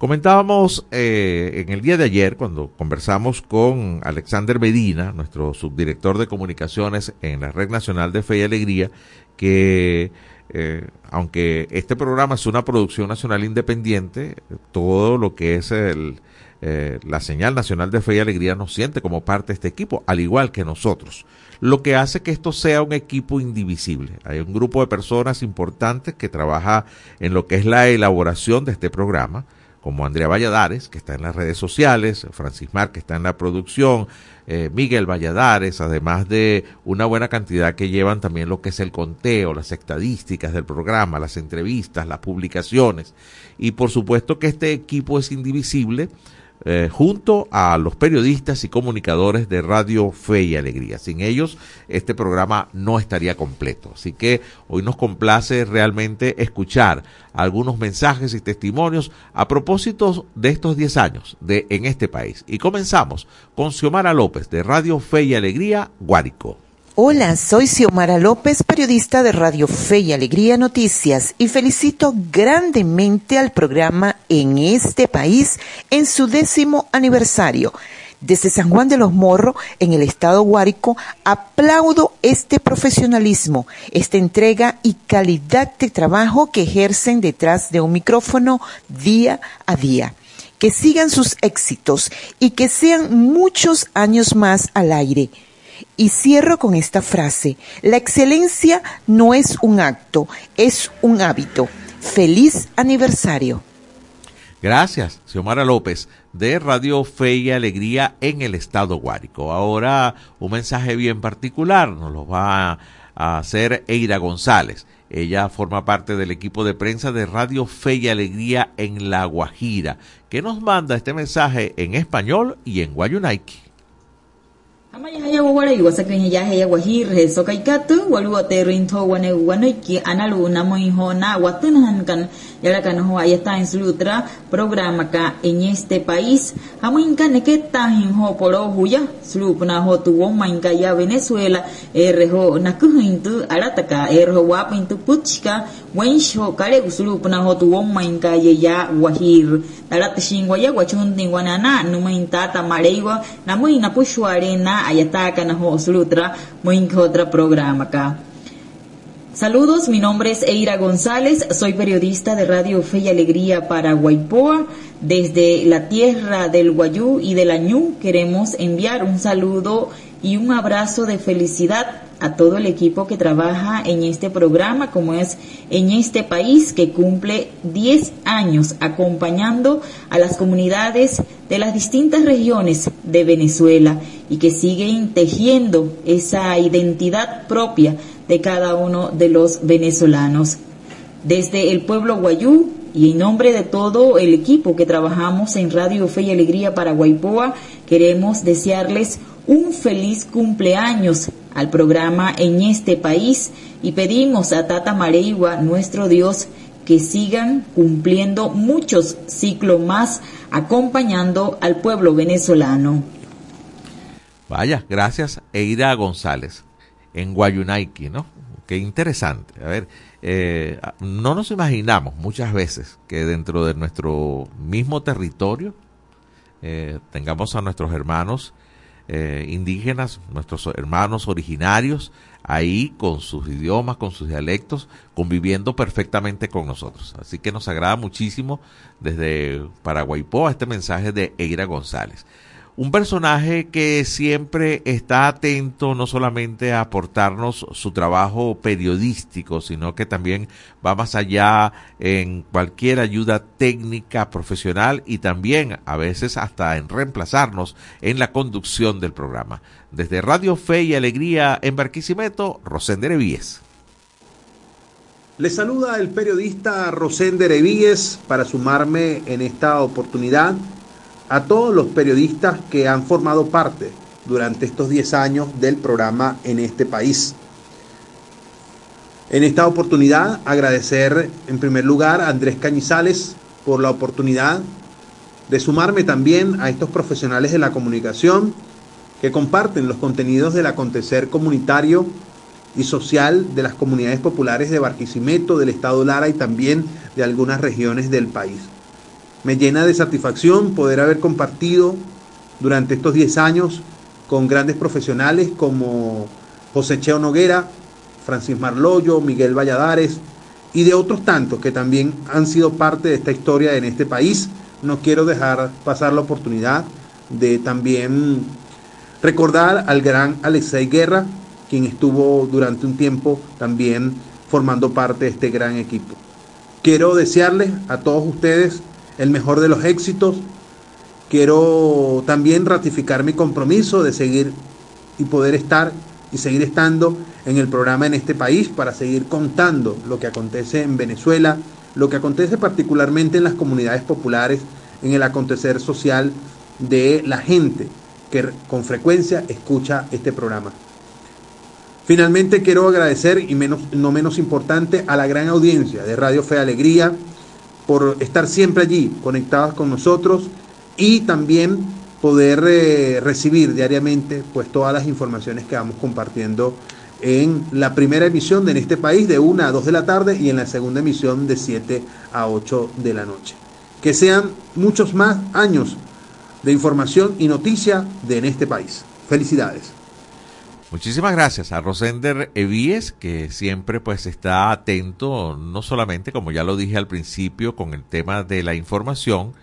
A: Comentábamos eh, en el día de ayer cuando conversamos con Alexander Medina, nuestro subdirector de comunicaciones en la Red Nacional de Fe y Alegría, que eh, aunque este programa es una producción nacional independiente, todo lo que es el, eh, la señal nacional de fe y alegría nos siente como parte de este equipo, al igual que nosotros. Lo que hace que esto sea un equipo indivisible. Hay un grupo de personas importantes que trabaja en lo que es la elaboración de este programa como Andrea Valladares, que está en las redes sociales, Francis Mar, que está en la producción, eh, Miguel Valladares, además de una buena cantidad que llevan también lo que es el conteo, las estadísticas del programa, las entrevistas, las publicaciones. Y por supuesto que este equipo es indivisible eh, junto a los periodistas y comunicadores de Radio Fe y Alegría. Sin ellos, este programa no estaría completo. Así que hoy nos complace realmente escuchar algunos mensajes y testimonios a propósito de estos 10 años de en este país. Y comenzamos con Xiomara López de Radio Fe y Alegría, Guárico.
O: Hola, soy Xiomara López, periodista de Radio Fe y Alegría Noticias, y felicito grandemente al programa En este país en su décimo aniversario. Desde San Juan de los Morros, en el estado Guárico, aplaudo este profesionalismo, esta entrega y calidad de trabajo que ejercen detrás de un micrófono día a día. Que sigan sus éxitos y que sean muchos años más al aire y cierro con esta frase. La excelencia no es un acto, es un hábito. Feliz aniversario.
A: Gracias, Xiomara López, de Radio Fe y Alegría en el Estado Guárico. Ahora un mensaje bien particular nos lo va a hacer Eira González. Ella forma parte del equipo de prensa de Radio Fe y Alegría en La Guajira, que nos manda este mensaje en español y en guayunaiki.
P: Amaya haya wawara iwa sakrinya ya haya wahir he so kai katu walu ate rinto wane wane ki analu na mo iho na watun han kan yara kan ho ayata en slutra programa ka en este país amin kan ke ta hin ho poro huya slupna ho tu wo main ka ya Venezuela er ho na ku hintu arata ka er ho wa pintu puchka wen sho kare slupna ho tu wo main ka ya wahir tarat shingwa ya wachun tingwana na nu main tata mareiwa na mo ina pushware na ayataka na ho slutra muy otra programa acá. Saludos, mi nombre es Eira González, soy periodista de Radio Fe y Alegría para Guaypoa. Desde la tierra del Guayú y del Añú queremos enviar un saludo y un abrazo de felicidad a todo el equipo que trabaja en este programa, como es en este país que cumple 10 años acompañando a las comunidades de las distintas regiones de Venezuela y que siguen tejiendo esa identidad propia de cada uno de los venezolanos. Desde el pueblo guayú y en nombre de todo el equipo que trabajamos en Radio Fe y Alegría para Guaypoa, queremos desearles un feliz cumpleaños al programa en este país y pedimos a Tata Mareigua, nuestro Dios, que sigan cumpliendo muchos ciclos más acompañando al pueblo venezolano.
A: Vaya, gracias Eira González en Guayunaiki, ¿no? Qué interesante. A ver, eh, no nos imaginamos muchas veces que dentro de nuestro mismo territorio eh, tengamos a nuestros hermanos eh, indígenas, nuestros hermanos originarios, ahí con sus idiomas, con sus dialectos, conviviendo perfectamente con nosotros. Así que nos agrada muchísimo desde Paraguaypoa este mensaje de Eira González un personaje que siempre está atento no solamente a aportarnos su trabajo periodístico, sino que también va más allá en cualquier ayuda técnica, profesional y también a veces hasta en reemplazarnos en la conducción del programa. Desde Radio Fe y Alegría en Barquisimeto, Rosender Evíes.
B: Le saluda el periodista Rosender Evíes para sumarme en esta oportunidad a todos los periodistas que han formado parte durante estos 10 años del programa en este país. En esta oportunidad agradecer en primer lugar a Andrés Cañizales por la oportunidad de sumarme también a estos profesionales de la comunicación que comparten los contenidos del acontecer comunitario y social de las comunidades populares de Barquisimeto, del estado Lara y también de algunas regiones del país. Me llena de satisfacción poder haber compartido durante estos 10 años con grandes profesionales como José Cheo Noguera, Francis Marloyo, Miguel Valladares y de otros tantos que también han sido parte de esta historia en este país. No quiero dejar pasar la oportunidad de también recordar al gran Alexei Guerra, quien estuvo durante un tiempo también formando parte de este gran equipo. Quiero desearles a todos ustedes el mejor de los éxitos. Quiero también ratificar mi compromiso de seguir y poder estar y seguir estando en el programa en este país para seguir contando lo que acontece en Venezuela, lo que acontece particularmente en las comunidades populares, en el acontecer social de la gente que con frecuencia escucha este programa. Finalmente quiero agradecer, y menos, no menos importante, a la gran audiencia de Radio Fe Alegría por estar siempre allí, conectadas con nosotros y también poder eh, recibir diariamente pues todas las informaciones que vamos compartiendo en la primera emisión de En este país de 1 a 2 de la tarde y en la segunda emisión de 7 a 8 de la noche. Que sean muchos más años de información y noticia de En este país. Felicidades.
A: Muchísimas gracias a Rosender Evíes, que siempre pues está atento, no solamente, como ya lo dije al principio, con el tema de la información,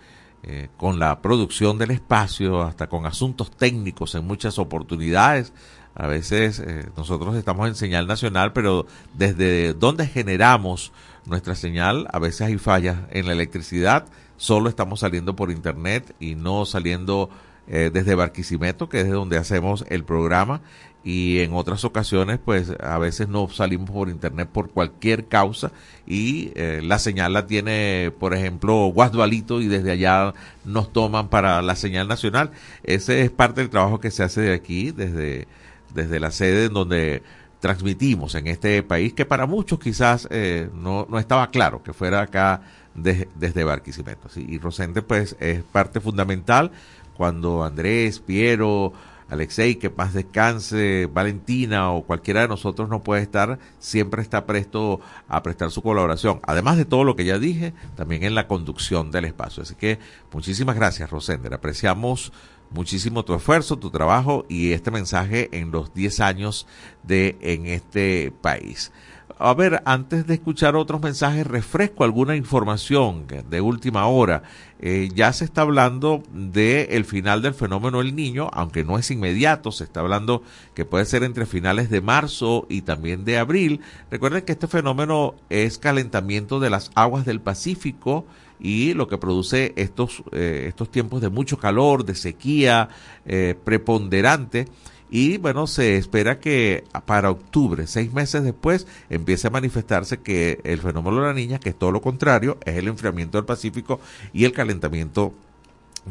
A: eh, con la producción del espacio, hasta con asuntos técnicos en muchas oportunidades. A veces eh, nosotros estamos en señal nacional, pero desde donde generamos nuestra señal, a veces hay fallas en la electricidad, solo estamos saliendo por internet y no saliendo eh, desde Barquisimeto, que es donde hacemos el programa y en otras ocasiones pues a veces no salimos por internet por cualquier causa y eh, la señal la tiene por ejemplo Guasdualito y desde allá nos toman para la señal nacional. Ese es parte del trabajo que se hace de aquí desde desde la sede en donde transmitimos en este país que para muchos quizás eh, no, no estaba claro que fuera acá desde Barquisimeto y Rosente pues es parte fundamental. Cuando Andrés Piero Alexei, que paz descanse, Valentina o cualquiera de nosotros no puede estar, siempre está presto a prestar su colaboración. Además de todo lo que ya dije, también en la conducción del espacio. Así que muchísimas gracias, Rosender. Apreciamos muchísimo tu esfuerzo, tu trabajo y este mensaje en los 10 años de en este país a ver, antes de escuchar otros mensajes, refresco alguna información de última hora. Eh, ya se está hablando del el final del fenómeno El Niño, aunque no es inmediato, se está hablando que puede ser entre finales de marzo y también de abril. Recuerden que este fenómeno es calentamiento de las aguas del Pacífico y lo que produce estos, eh, estos tiempos de mucho calor, de sequía eh, preponderante y bueno, se espera que para octubre, seis meses después, empiece a manifestarse que el fenómeno de la niña, que es todo lo contrario, es el enfriamiento del Pacífico y el calentamiento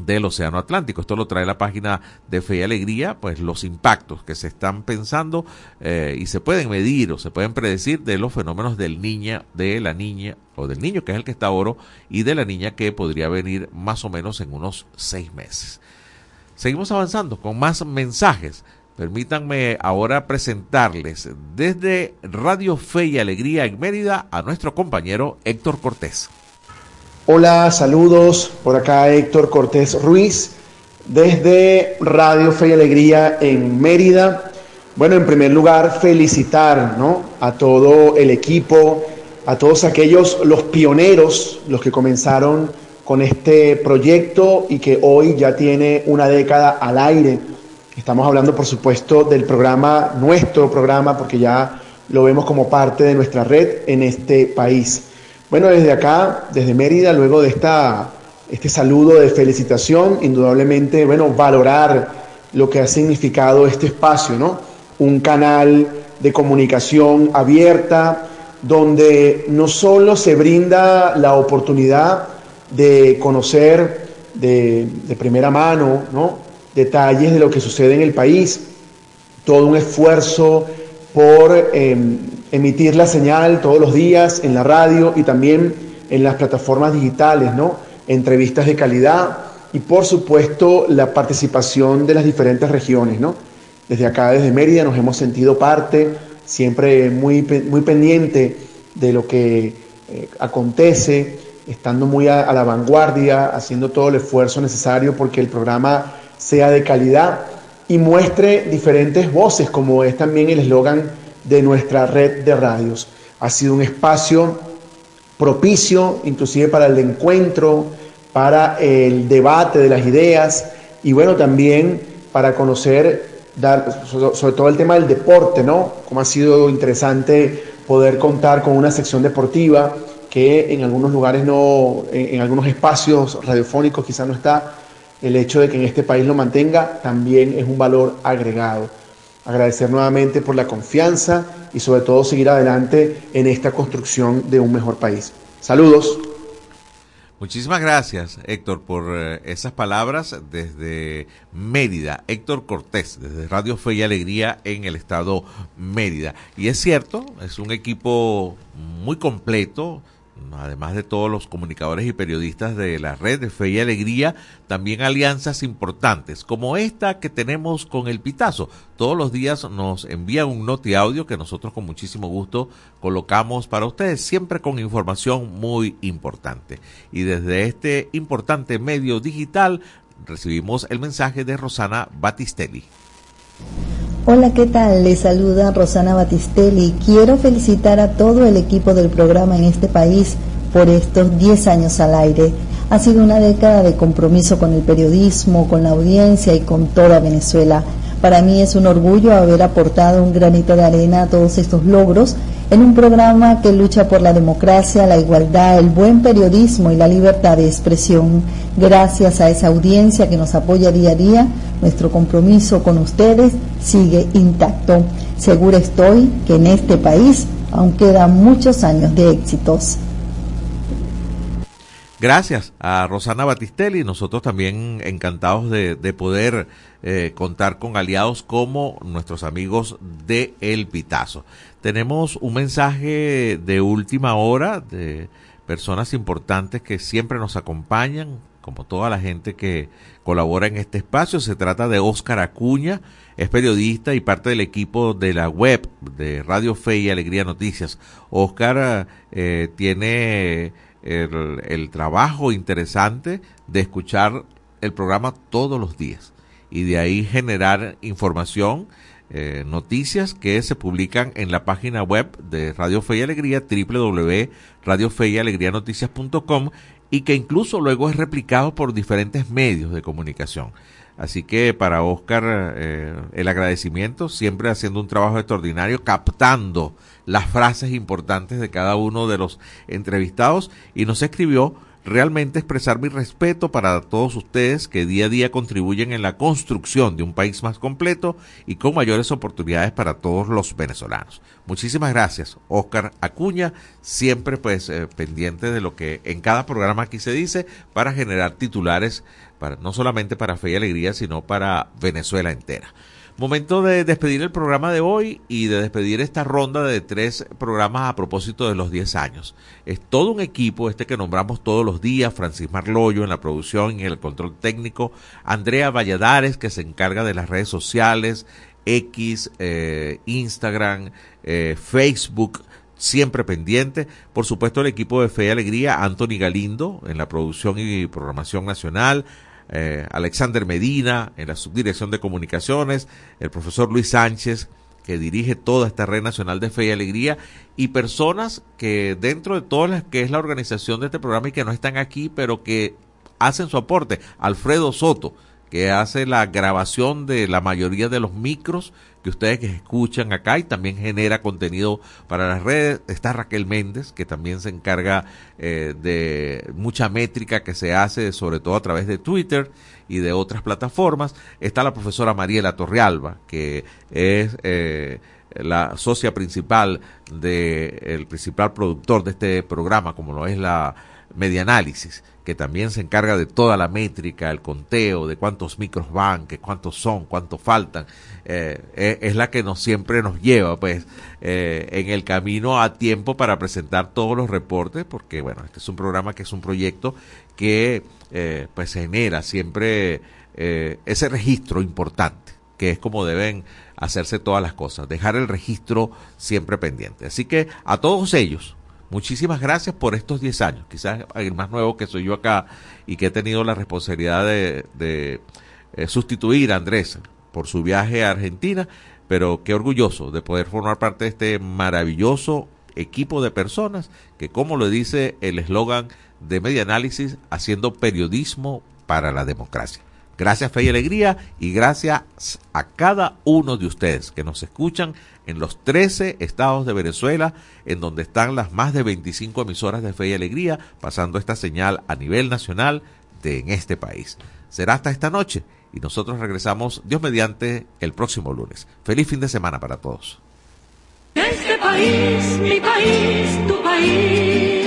A: del Océano Atlántico. Esto lo trae la página de Fe y Alegría, pues los impactos que se están pensando eh, y se pueden medir o se pueden predecir de los fenómenos del niña, de la niña o del niño que es el que está oro y de la niña que podría venir más o menos en unos seis meses. Seguimos avanzando con más mensajes. Permítanme ahora presentarles desde Radio Fe y Alegría en Mérida a nuestro compañero Héctor Cortés.
Q: Hola, saludos. Por acá Héctor Cortés Ruiz desde Radio Fe y Alegría en Mérida. Bueno, en primer lugar, felicitar ¿no? a todo el equipo, a todos aquellos, los pioneros, los que comenzaron con este proyecto y que hoy ya tiene una década al aire Estamos hablando, por supuesto, del programa, nuestro programa, porque ya lo vemos como parte de nuestra red en este país. Bueno, desde acá, desde Mérida, luego de esta, este saludo de felicitación, indudablemente, bueno, valorar lo que ha significado este espacio, ¿no? Un canal de comunicación abierta, donde no solo se brinda la oportunidad de conocer de, de primera mano, ¿no? Detalles de lo que sucede en el país, todo un esfuerzo por em, emitir la señal todos los días en la radio y también en las plataformas digitales, ¿no? Entrevistas de calidad, y por supuesto la participación de las diferentes regiones, ¿no? Desde acá, desde Mérida, nos hemos sentido parte, siempre muy, muy pendiente de lo que eh, acontece, estando muy a, la vanguardia, haciendo todo el esfuerzo necesario porque el programa sea de calidad y muestre diferentes voces, como es también el eslogan de nuestra red de radios. Ha sido un espacio propicio, inclusive para el encuentro, para el debate de las ideas y bueno, también para conocer, dar, sobre todo el tema del deporte, ¿no? Como ha sido interesante poder contar con una sección deportiva que en algunos lugares no, en, algunos espacios radiofónicos quizás no está. El hecho de que en este país lo mantenga también es un valor agregado. Agradecer nuevamente por la confianza y sobre todo seguir adelante en esta construcción de un mejor país. Saludos.
A: Muchísimas gracias, Héctor, por eh, esas palabras desde Mérida. Héctor Cortés, desde Radio Fe y Alegría en el estado Mérida. Y es cierto, es un equipo muy completo, además de todos los comunicadores y periodistas de la red de Fe y Alegría, también alianzas importantes, como esta que tenemos con el Pitazo. Todos los días nos envían un noti audio que nosotros con muchísimo gusto colocamos para ustedes, siempre con información muy importante. Y desde este importante medio digital recibimos el mensaje de Rosana Battistelli.
R: Hola, ¿qué tal? Les saluda Rosana Batistelli. Quiero felicitar a todo el equipo del programa en este país por estos 10 años al aire. Ha sido una década de compromiso con el periodismo, con la audiencia y con toda Venezuela. Para mí es un orgullo haber aportado un granito de arena a todos estos logros en un programa que lucha por la democracia, la igualdad, el buen periodismo y la libertad de expresión. Gracias a esa audiencia que nos apoya día a día, nuestro compromiso con ustedes sigue intacto. Segura estoy que en este país aún quedan muchos años de éxitos.
A: Gracias a Rosana Batistelli, nosotros también encantados de, poder eh, contar con aliados como nuestros amigos de El Pitazo. Tenemos un mensaje de última hora de personas importantes que siempre nos acompañan, como toda la gente que colabora en este espacio. Se trata de Óscar Acuña, es periodista y parte del equipo de la web de Radio Fe y Alegría Noticias. Óscar eh, tiene el, el trabajo interesante de escuchar el programa todos los días y de ahí generar información eh, noticias que se publican en la página web de Radio Fe y Alegría, www.radiofeyalegrianoticias.com y que incluso luego es replicado por diferentes medios de comunicación. Así que para Oscar eh, el agradecimiento, siempre haciendo un trabajo extraordinario, captando las frases importantes de cada uno de los entrevistados y nos escribió realmente expresar mi respeto para todos ustedes que día a día contribuyen en la construcción de un país más completo y con mayores oportunidades para todos los venezolanos. Muchísimas gracias, Oscar Acuña, siempre pues eh, pendiente de lo que en cada programa aquí se dice para generar titulares para no solamente para Fe y Alegría, sino para Venezuela entera. Momento de despedir el programa de hoy y de despedir esta ronda de tres programas a propósito de los 10 años. Es todo un equipo este que nombramos todos los días, Francis Marloyo en la producción y en el control técnico, Andrea Valladares que se encarga de las redes sociales, X, eh, Instagram, eh, Facebook, siempre pendiente. Por supuesto, el equipo de Fe y Alegría, Anthony Galindo en la producción y programación nacional, eh, Alexander Medina en la subdirección de comunicaciones, el profesor Luis Sánchez que dirige toda esta red nacional de fe y alegría y personas que dentro de todas las que es la organización de este programa y que no están aquí pero que hacen su aporte, Alfredo Soto que hace la grabación de la mayoría de los micros que ustedes que escuchan acá y también genera contenido para las redes. Está Raquel Méndez, que también se encarga eh, de mucha métrica que se hace, sobre todo a través de Twitter y de otras plataformas. Está la profesora Mariela Torrealba, que es eh, la socia principal del el principal productor de este programa, como lo es la Medianálisis, que también se encarga de toda la métrica, el conteo, de cuántos micros van, que cuántos son, cuántos faltan, eh, eh, es la que nos siempre nos lleva pues eh, en el camino a tiempo para presentar todos los reportes, porque bueno, este es un programa que es un proyecto que pues genera siempre ese registro importante, que es como deben hacerse todas las cosas, dejar el registro siempre pendiente. Así que a todos ellos, muchísimas gracias por estos 10 años. Quizás el más nuevo que soy yo acá y que he tenido la responsabilidad de, eh, sustituir a Andrés por su viaje a Argentina, pero qué orgulloso de poder formar parte de este maravilloso equipo de personas que, como lo dice el eslogan de Media Análisis, haciendo periodismo para la democracia. Gracias Fe y Alegría y gracias a cada uno de ustedes que nos escuchan en los 13 estados de Venezuela, en donde están las más de 25 emisoras de Fe y Alegría, pasando esta señal a nivel nacional de en este país. Será hasta esta noche y nosotros regresamos, Dios mediante, el próximo lunes. Feliz fin de semana para todos.
E: Este país, mi país, tu país.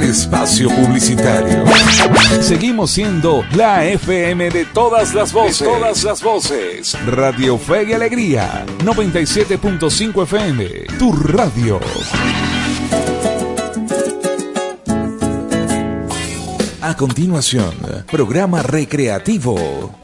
S: del espacio publicitario. Seguimos siendo la FM de todas las voces. todas las voces. Radio Fe y Alegría. 97.5 FM. Tu radio. A continuación, programa recreativo.